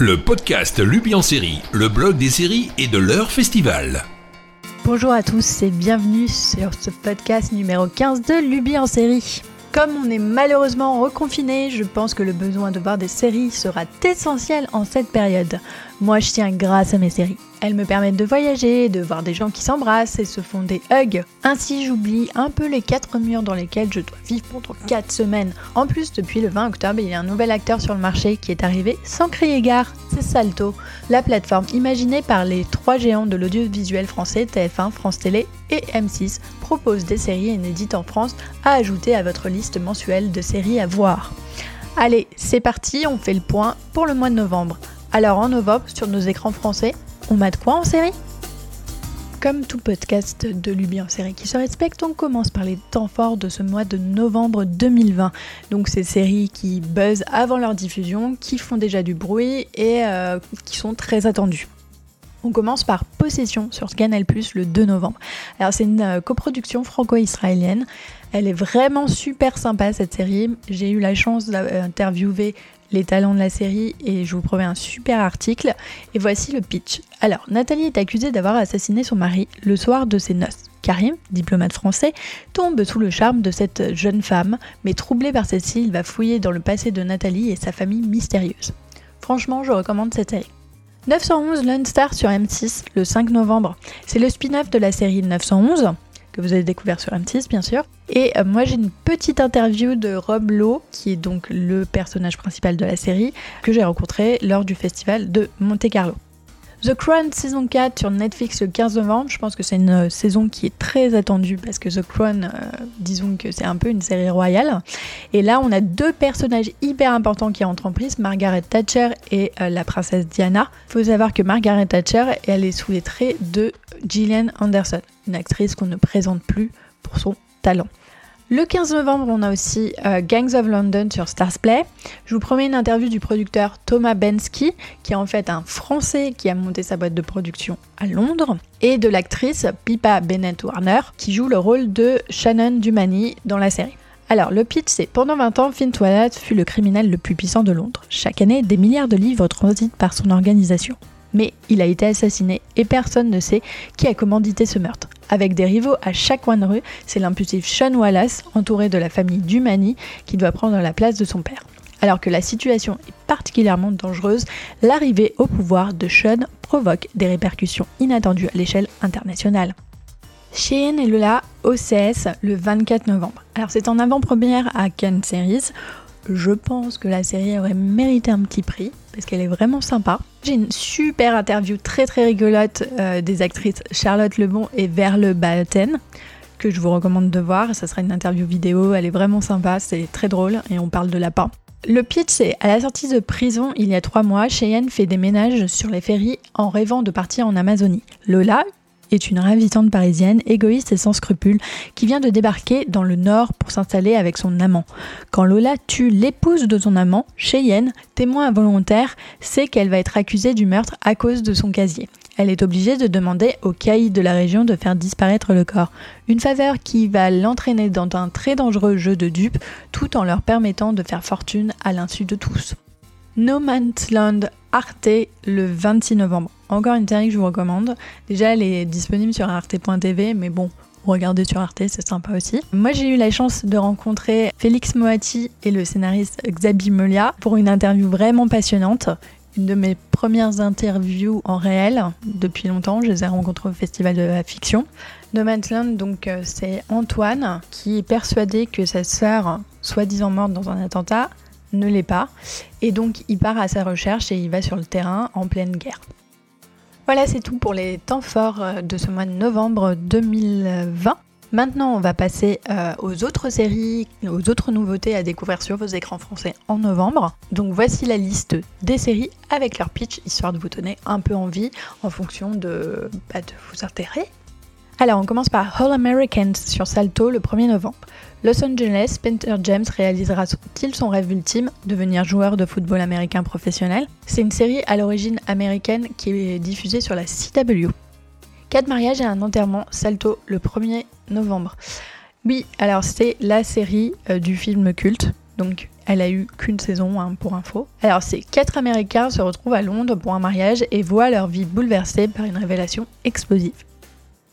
le podcast Lubi en série, le blog des séries et de leur festival. Bonjour à tous et bienvenue sur ce podcast numéro 15 de Lubi en série. Comme on est malheureusement reconfiné, je pense que le besoin de voir des séries sera essentiel en cette période. Moi, je tiens grâce à mes séries. Elles me permettent de voyager, de voir des gens qui s'embrassent et se font des hugs. Ainsi, j'oublie un peu les quatre murs dans lesquels je dois vivre pendant 4 semaines. En plus, depuis le 20 octobre, il y a un nouvel acteur sur le marché qui est arrivé sans crier gare. C'est Salto, la plateforme imaginée par les trois géants de l'audiovisuel français TF1, France Télé et M6 propose des séries inédites en France à ajouter à votre liste mensuelle de séries à voir. Allez, c'est parti, on fait le point pour le mois de novembre. Alors en novembre, sur nos écrans français, on mate quoi en série? Comme tout podcast de Luby en série qui se respecte, on commence par les temps forts de ce mois de novembre 2020. Donc ces séries qui buzzent avant leur diffusion, qui font déjà du bruit et euh, qui sont très attendues. On commence par Possession sur Canal Plus le 2 novembre. Alors c'est une euh, coproduction franco-israélienne. Elle est vraiment super sympa cette série. J'ai eu la chance d'interviewer les talents de la série et je vous promets un super article. Et voici le pitch. Alors, Nathalie est accusée d'avoir assassiné son mari le soir de ses noces. Karim, diplomate français, tombe sous le charme de cette jeune femme, mais troublé par celle-ci, il va fouiller dans le passé de Nathalie et sa famille mystérieuse. Franchement, je recommande cette série. 911 Lone Star sur M6 le 5 novembre. C'est le spin-off de la série 911 que vous avez découvert sur M6 bien sûr. Et euh, moi j'ai une petite interview de Rob Lowe, qui est donc le personnage principal de la série, que j'ai rencontré lors du festival de Monte Carlo. The Crown saison 4 sur Netflix le 15 novembre. Je pense que c'est une euh, saison qui est très attendue parce que The Crown, euh, disons que c'est un peu une série royale. Et là, on a deux personnages hyper importants qui entrent en prise, Margaret Thatcher et la princesse Diana. Il faut savoir que Margaret Thatcher, elle est sous les traits de Gillian Anderson une actrice qu'on ne présente plus pour son talent. Le 15 novembre, on a aussi euh, Gangs of London sur Starsplay. Je vous promets une interview du producteur Thomas Bensky, qui est en fait un Français qui a monté sa boîte de production à Londres, et de l'actrice Pippa Bennett Warner, qui joue le rôle de Shannon Dumani dans la série. Alors, le pitch, c'est pendant 20 ans, Finn Toilette fut le criminel le plus puissant de Londres. Chaque année, des milliards de livres transitent par son organisation mais il a été assassiné et personne ne sait qui a commandité ce meurtre. Avec des rivaux à chaque coin de rue, c'est l'impulsif Sean Wallace, entouré de la famille Dumani, qui doit prendre la place de son père. Alors que la situation est particulièrement dangereuse, l'arrivée au pouvoir de Sean provoque des répercussions inattendues à l'échelle internationale. Cheyenne est là OCS le 24 novembre. Alors c'est en avant-première à Cannes Series je pense que la série aurait mérité un petit prix parce qu'elle est vraiment sympa. J'ai une super interview très très rigolote euh, des actrices Charlotte Lebon et Verle Batten que je vous recommande de voir. Ça sera une interview vidéo, elle est vraiment sympa, c'est très drôle et on parle de lapin. Le pitch, c'est à la sortie de prison il y a trois mois, Cheyenne fait des ménages sur les ferries en rêvant de partir en Amazonie. Lola, est une ravissante parisienne, égoïste et sans scrupules, qui vient de débarquer dans le nord pour s'installer avec son amant. Quand Lola tue l'épouse de son amant, Cheyenne, témoin involontaire, sait qu'elle va être accusée du meurtre à cause de son casier. Elle est obligée de demander aux caïds de la région de faire disparaître le corps. Une faveur qui va l'entraîner dans un très dangereux jeu de dupes, tout en leur permettant de faire fortune à l'insu de tous. No Man's Land Arte le 26 novembre. Encore une série que je vous recommande. Déjà, elle est disponible sur arte.tv, mais bon, regardez sur Arte, c'est sympa aussi. Moi, j'ai eu la chance de rencontrer Félix Moati et le scénariste Xabi Melia pour une interview vraiment passionnante. Une de mes premières interviews en réel depuis longtemps. Je les ai rencontrés au Festival de la Fiction. No Man's donc, euh, c'est Antoine qui est persuadé que sa sœur, soi-disant morte dans un attentat, ne l'est pas. Et donc, il part à sa recherche et il va sur le terrain en pleine guerre. Voilà, c'est tout pour les temps forts euh, de ce mois de novembre 2020. Maintenant, on va passer euh, aux autres séries, aux autres nouveautés à découvrir sur vos écrans français en novembre. Donc voici la liste des séries avec leur pitch, histoire de vous donner un peu envie en fonction de, bah, de vos intérêts. Alors, on commence par All Americans sur Salto le 1er novembre. Los Angeles, Spencer James réalisera-t-il son rêve ultime, devenir joueur de football américain professionnel C'est une série à l'origine américaine qui est diffusée sur la CW. Quatre mariages et un enterrement, Salto, le 1er novembre. Oui, alors c'est la série euh, du film culte donc elle a eu qu'une saison hein, pour info. Alors ces quatre Américains se retrouvent à Londres pour un mariage et voient leur vie bouleversée par une révélation explosive.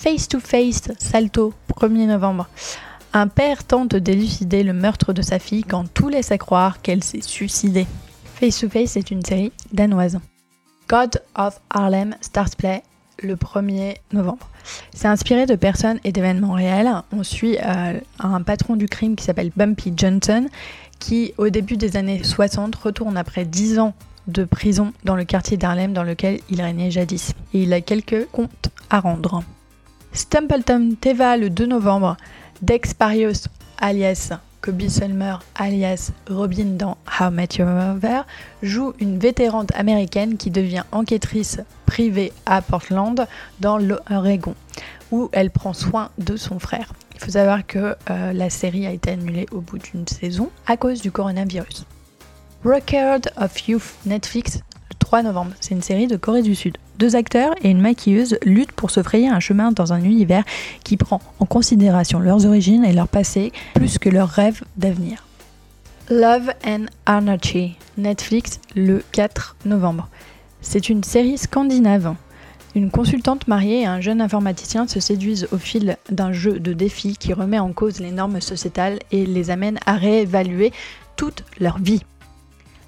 Face to Face, Salto, 1er novembre. Un père tente d'élucider le meurtre de sa fille quand tout laisse à croire qu'elle s'est suicidée. Face to Face est une série danoise. God of Harlem Stars Play le 1er novembre. C'est inspiré de personnes et d'événements réels. On suit euh, un patron du crime qui s'appelle Bumpy Johnson qui, au début des années 60, retourne après 10 ans de prison dans le quartier d'Harlem dans lequel il régnait jadis. Et il a quelques comptes à rendre. Stumpleton Teva le 2 novembre. Dex Parios alias Kobe Sulmer alias Robin dans How Met Your Mother joue une vétérante américaine qui devient enquêtrice privée à Portland dans l'Oregon où elle prend soin de son frère. Il faut savoir que euh, la série a été annulée au bout d'une saison à cause du coronavirus. Record of Youth Netflix 3 novembre. C'est une série de Corée du Sud. Deux acteurs et une maquilleuse luttent pour se frayer un chemin dans un univers qui prend en considération leurs origines et leur passé plus que leurs rêves d'avenir. Love and Anarchy, Netflix le 4 novembre. C'est une série scandinave. Une consultante mariée et un jeune informaticien se séduisent au fil d'un jeu de défis qui remet en cause les normes sociétales et les amène à réévaluer toute leur vie.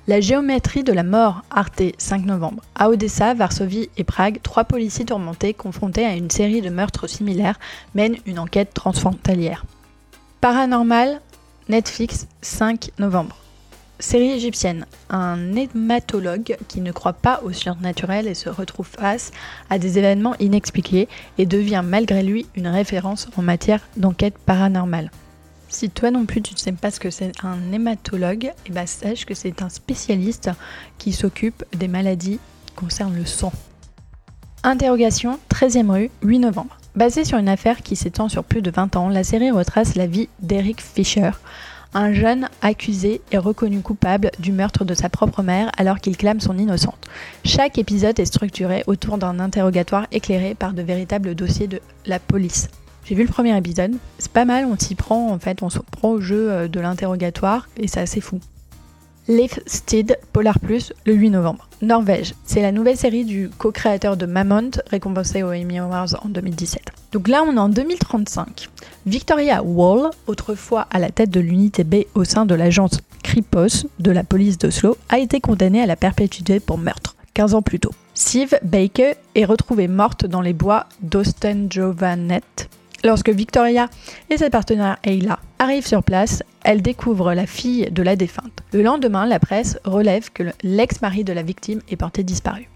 La géométrie de la mort, Arte, 5 novembre. À Odessa, Varsovie et Prague, trois policiers tourmentés confrontés à une série de meurtres similaires mènent une enquête transfrontalière. Paranormal, Netflix, 5 novembre. Série égyptienne. Un hématologue qui ne croit pas au surnaturel et se retrouve face à des événements inexpliqués et devient malgré lui une référence en matière d'enquête paranormale. Si toi non plus tu ne sais pas ce que c'est un hématologue, et eh ben sache que c'est un spécialiste qui s'occupe des maladies qui concernent le sang. Interrogation 13e rue, 8 novembre. Basée sur une affaire qui s'étend sur plus de 20 ans, la série retrace la vie d'Eric Fisher, un jeune accusé et reconnu coupable du meurtre de sa propre mère alors qu'il clame son innocence. Chaque épisode est structuré autour d'un interrogatoire éclairé par de véritables dossiers de la police. J'ai vu le premier épisode, c'est pas mal, on s'y prend en fait, on se prend au jeu euh, de l'interrogatoire et c'est assez fou. Steed Polar Plus le 8 novembre. Norvège, c'est la nouvelle série du co-créateur de Mammoth, récompensé aux Emmy Awards en 2017. Donc là, on est en 2035. Victoria Wall, autrefois à la tête de l'unité B au sein de l'agence Kripos de la police d'Oslo, a été condamnée à la perpétuité pour meurtre, 15 ans plus tôt. Siv Baker est retrouvée morte dans les bois d'Ostenjovanet Lorsque Victoria et sa partenaire Ayla arrivent sur place, elle découvre la fille de la défunte. Le lendemain, la presse relève que l'ex-mari de la victime est porté disparu.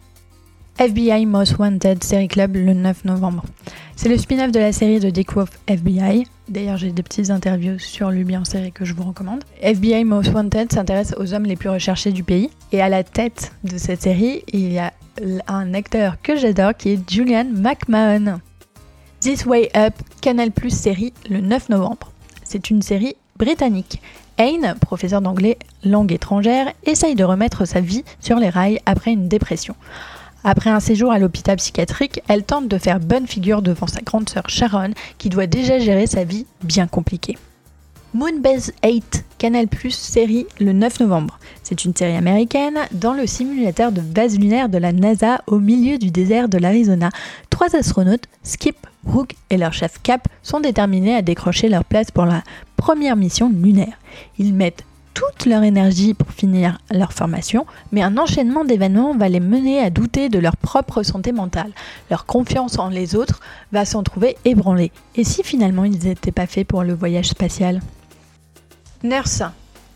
FBI Most Wanted Série Club le 9 novembre. C'est le spin-off de la série de Dick FBI. D'ailleurs, j'ai des petites interviews sur lui en série que je vous recommande. FBI Most Wanted s'intéresse aux hommes les plus recherchés du pays. Et à la tête de cette série, il y a un acteur que j'adore qui est Julian McMahon. This Way Up, Canal Plus série le 9 novembre. C'est une série britannique. Aine, professeur d'anglais langue étrangère, essaye de remettre sa vie sur les rails après une dépression. Après un séjour à l'hôpital psychiatrique, elle tente de faire bonne figure devant sa grande sœur Sharon, qui doit déjà gérer sa vie bien compliquée. Moonbase 8, Canal Plus série le 9 novembre. C'est une série américaine dans le simulateur de base lunaire de la NASA au milieu du désert de l'Arizona. Trois astronautes, Skip, Rook et leur chef Cap, sont déterminés à décrocher leur place pour la première mission lunaire. Ils mettent toute leur énergie pour finir leur formation, mais un enchaînement d'événements va les mener à douter de leur propre santé mentale. Leur confiance en les autres va s'en trouver ébranlée. Et si finalement ils n'étaient pas faits pour le voyage spatial? Nurse,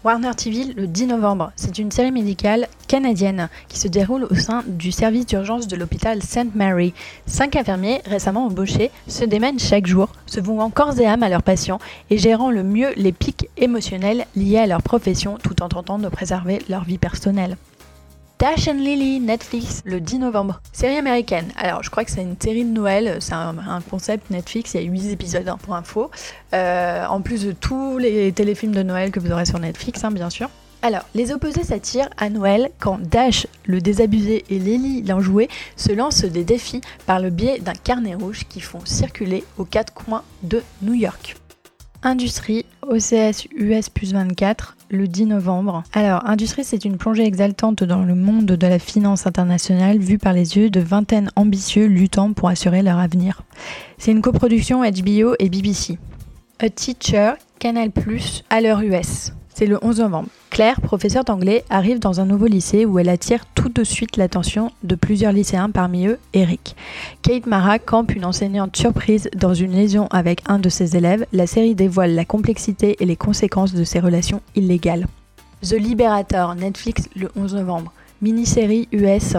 Warner TV le 10 novembre. C'est une série médicale canadienne qui se déroule au sein du service d'urgence de l'hôpital St. Mary. Cinq infirmiers récemment embauchés se démènent chaque jour, se vouant corps et âme à leurs patients et gérant le mieux les pics émotionnels liés à leur profession tout en tentant de préserver leur vie personnelle. Dash and Lily, Netflix, le 10 novembre. Série américaine. Alors, je crois que c'est une série de Noël. C'est un, concept Netflix. Il y a 8 épisodes hein, pour info. Euh, en plus de tous les téléfilms de Noël que vous aurez sur Netflix, hein, bien sûr. Alors, les opposés s'attirent à Noël quand Dash, le désabusé, et Lily, l'enjoué, se lancent des défis par le biais d'un carnet rouge qui font circuler aux quatre coins de New York. Industrie, OCS US plus 24, le 10 novembre. Alors, Industrie, c'est une plongée exaltante dans le monde de la finance internationale vue par les yeux de vingtaines ambitieux luttant pour assurer leur avenir. C'est une coproduction HBO et BBC. A Teacher, Canal+, à l'heure US. C'est le 11 novembre. Claire, professeure d'anglais, arrive dans un nouveau lycée où elle attire tout de suite l'attention de plusieurs lycéens, parmi eux Eric. Kate Mara campe une enseignante surprise dans une liaison avec un de ses élèves. La série dévoile la complexité et les conséquences de ces relations illégales. The Liberator, Netflix, le 11 novembre. Mini-série US.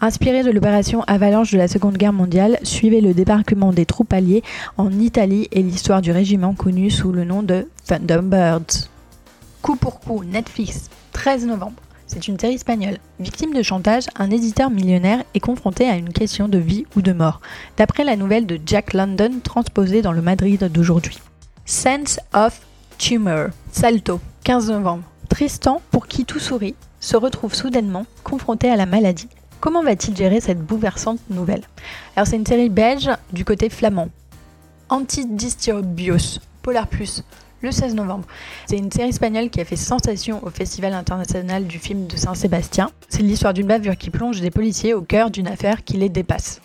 Inspirée de l'opération Avalanche de la Seconde Guerre mondiale, suivez le débarquement des troupes alliées en Italie et l'histoire du régiment connu sous le nom de Thunderbirds. Coup pour coup, Netflix, 13 novembre. C'est une série espagnole. Victime de chantage, un éditeur millionnaire est confronté à une question de vie ou de mort, d'après la nouvelle de Jack London transposée dans le Madrid d'aujourd'hui. Sense of Tumor, Salto, 15 novembre. Tristan, pour qui tout sourit, se retrouve soudainement confronté à la maladie. Comment va-t-il gérer cette bouleversante nouvelle? Alors c'est une série belge du côté flamand. Antidisturbios, Polar Plus, le 16 novembre. C'est une série espagnole qui a fait sensation au Festival international du film de Saint-Sébastien. C'est l'histoire d'une bavure qui plonge des policiers au cœur d'une affaire qui les dépasse.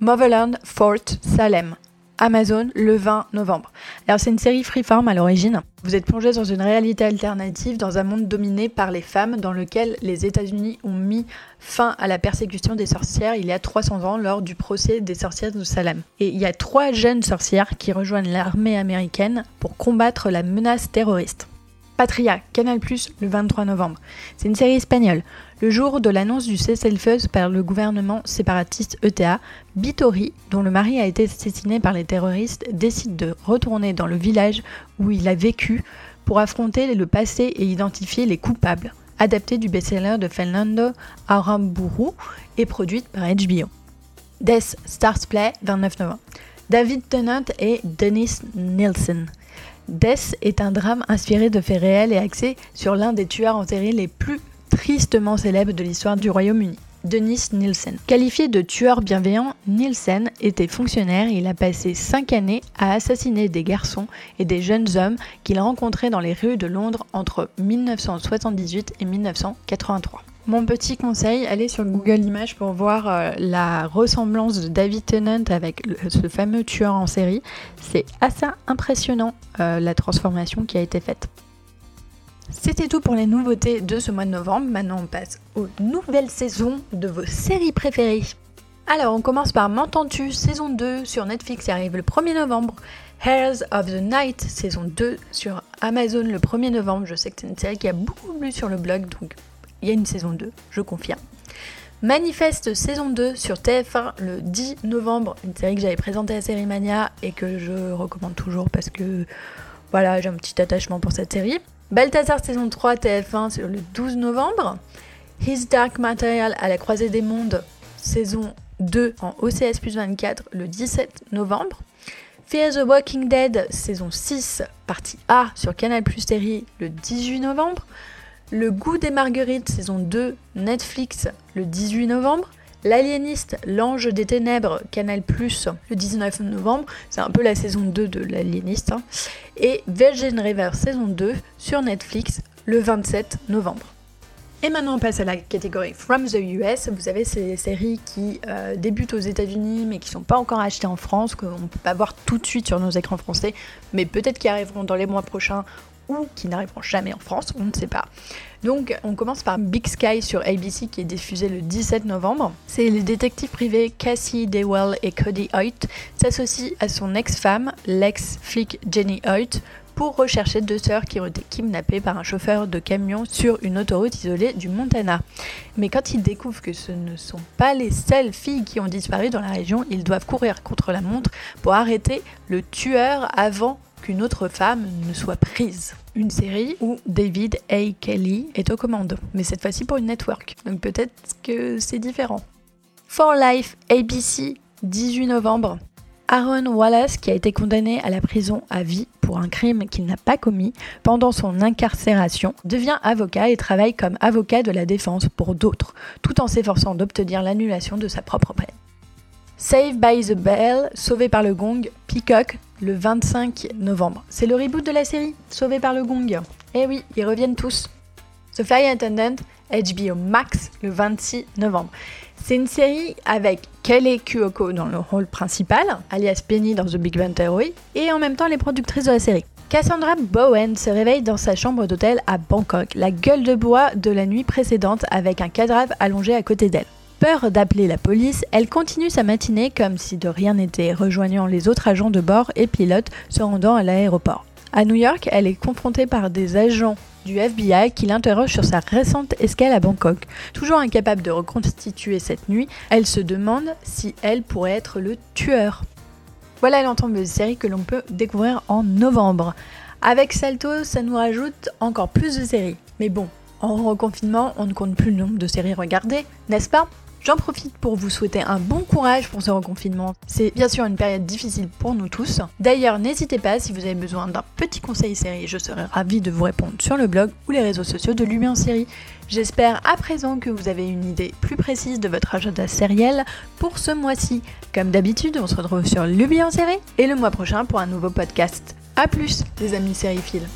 Motherland Fort Salem. Amazon le 20 novembre. Alors c'est une série freeform à l'origine. Vous êtes plongé dans une réalité alternative dans un monde dominé par les femmes dans lequel les États-Unis ont mis fin à la persécution des sorcières il y a 300 ans lors du procès des sorcières de Salem. Et il y a trois jeunes sorcières qui rejoignent l'armée américaine pour combattre la menace terroriste. Patria, Canal+, le 23 novembre. C'est une série espagnole. Le jour de l'annonce du cessez-le-feu par le gouvernement séparatiste ETA, Bitori, dont le mari a été assassiné par les terroristes, décide de retourner dans le village où il a vécu pour affronter le passé et identifier les coupables. Adapté du best-seller de Fernando Aramburu et produite par HBO. Death Stars Play, 29 novembre. David Tennant et Dennis Nielsen. Death est un drame inspiré de faits réels et axé sur l'un des tueurs en série les plus tristement célèbres de l'histoire du Royaume-Uni. Denis Nielsen. Qualifié de tueur bienveillant, Nielsen était fonctionnaire et il a passé 5 années à assassiner des garçons et des jeunes hommes qu'il rencontrait dans les rues de Londres entre 1978 et 1983. Mon petit conseil, allez sur Google Images pour voir euh, la ressemblance de David Tennant avec ce fameux tueur en série. C'est assez impressionnant euh, la transformation qui a été faite. C'était tout pour les nouveautés de ce mois de novembre. Maintenant, on passe aux nouvelles saisons de vos séries préférées. Alors, on commence par M'entends-tu saison 2 sur Netflix qui arrive le 1er novembre. Hairs of the Night saison 2 sur Amazon le 1er novembre. Je sais que c'est une série qui a beaucoup plu sur le blog, donc il y a une saison 2, je confirme. Manifeste saison 2 sur TF1 le 10 novembre, une série que j'avais présentée à Série Mania et que je recommande toujours parce que voilà, j'ai un petit attachement pour cette série. Balthazar saison 3 TF1 sur le 12 novembre. His Dark Material à la croisée des mondes saison 2 en OCS plus 24 le 17 novembre. Fear the Walking Dead saison 6 partie A sur Canal Plus série le 18 novembre. Le goût des marguerites, saison 2, Netflix, le 18 novembre. L'Aliéniste, l'Ange des Ténèbres, Canal Plus, le 19 novembre. C'est un peu la saison 2 de l'Aliéniste. Hein. Et Virgin River, saison 2, sur Netflix, le 27 novembre. Et maintenant on passe à la catégorie From the US. Vous avez ces séries qui euh, débutent aux États-Unis mais qui ne sont pas encore achetées en France, qu'on ne peut pas voir tout de suite sur nos écrans français, mais peut-être qui arriveront dans les mois prochains ou qui n'arriveront jamais en France, on ne sait pas. Donc on commence par Big Sky sur ABC qui est diffusé le 17 novembre. C'est les détectives privés Cassie Dewell et Cody Hoyt s'associent à son ex-femme, l'ex-flic Jenny Hoyt, pour rechercher deux sœurs qui ont été kidnappées par un chauffeur de camion sur une autoroute isolée du Montana. Mais quand ils découvrent que ce ne sont pas les seules filles qui ont disparu dans la région, ils doivent courir contre la montre pour arrêter le tueur avant qu'une autre femme ne soit prise. Une série où David A. Kelly est aux commandes, mais cette fois-ci pour une network. Donc peut-être que c'est différent. For Life ABC, 18 novembre. Aaron Wallace, qui a été condamné à la prison à vie pour un crime qu'il n'a pas commis pendant son incarcération, devient avocat et travaille comme avocat de la défense pour d'autres, tout en s'efforçant d'obtenir l'annulation de sa propre peine. Save by the Bell, Sauvé par le Gong, Peacock, le 25 novembre. C'est le reboot de la série, Sauvé par le Gong. Eh oui, ils reviennent tous. The Fly Attendant, HBO Max, le 26 novembre. C'est une série avec Kelly Kuoko dans le rôle principal, alias Penny dans The Big Bang Theory, et en même temps les productrices de la série. Cassandra Bowen se réveille dans sa chambre d'hôtel à Bangkok, la gueule de bois de la nuit précédente avec un cadavre allongé à côté d'elle. Peur d'appeler la police, elle continue sa matinée comme si de rien n'était, rejoignant les autres agents de bord et pilotes se rendant à l'aéroport. À New York, elle est confrontée par des agents du FBI qui l'interroge sur sa récente escale à Bangkok. Toujours incapable de reconstituer cette nuit, elle se demande si elle pourrait être le tueur. Voilà l'ensemble de séries que l'on peut découvrir en novembre. Avec Salto, ça nous rajoute encore plus de séries. Mais bon, en reconfinement, on ne compte plus le nombre de séries regardées, n'est-ce pas? J'en profite pour vous souhaiter un bon courage pour ce reconfinement. C'est bien sûr une période difficile pour nous tous. D'ailleurs, n'hésitez pas si vous avez besoin d'un petit conseil série, je serai ravie de vous répondre sur le blog ou les réseaux sociaux de Lumi en série. J'espère à présent que vous avez une idée plus précise de votre agenda sériel pour ce mois-ci. Comme d'habitude, on se retrouve sur Lumi en série et le mois prochain pour un nouveau podcast. A plus, les amis sériphiles.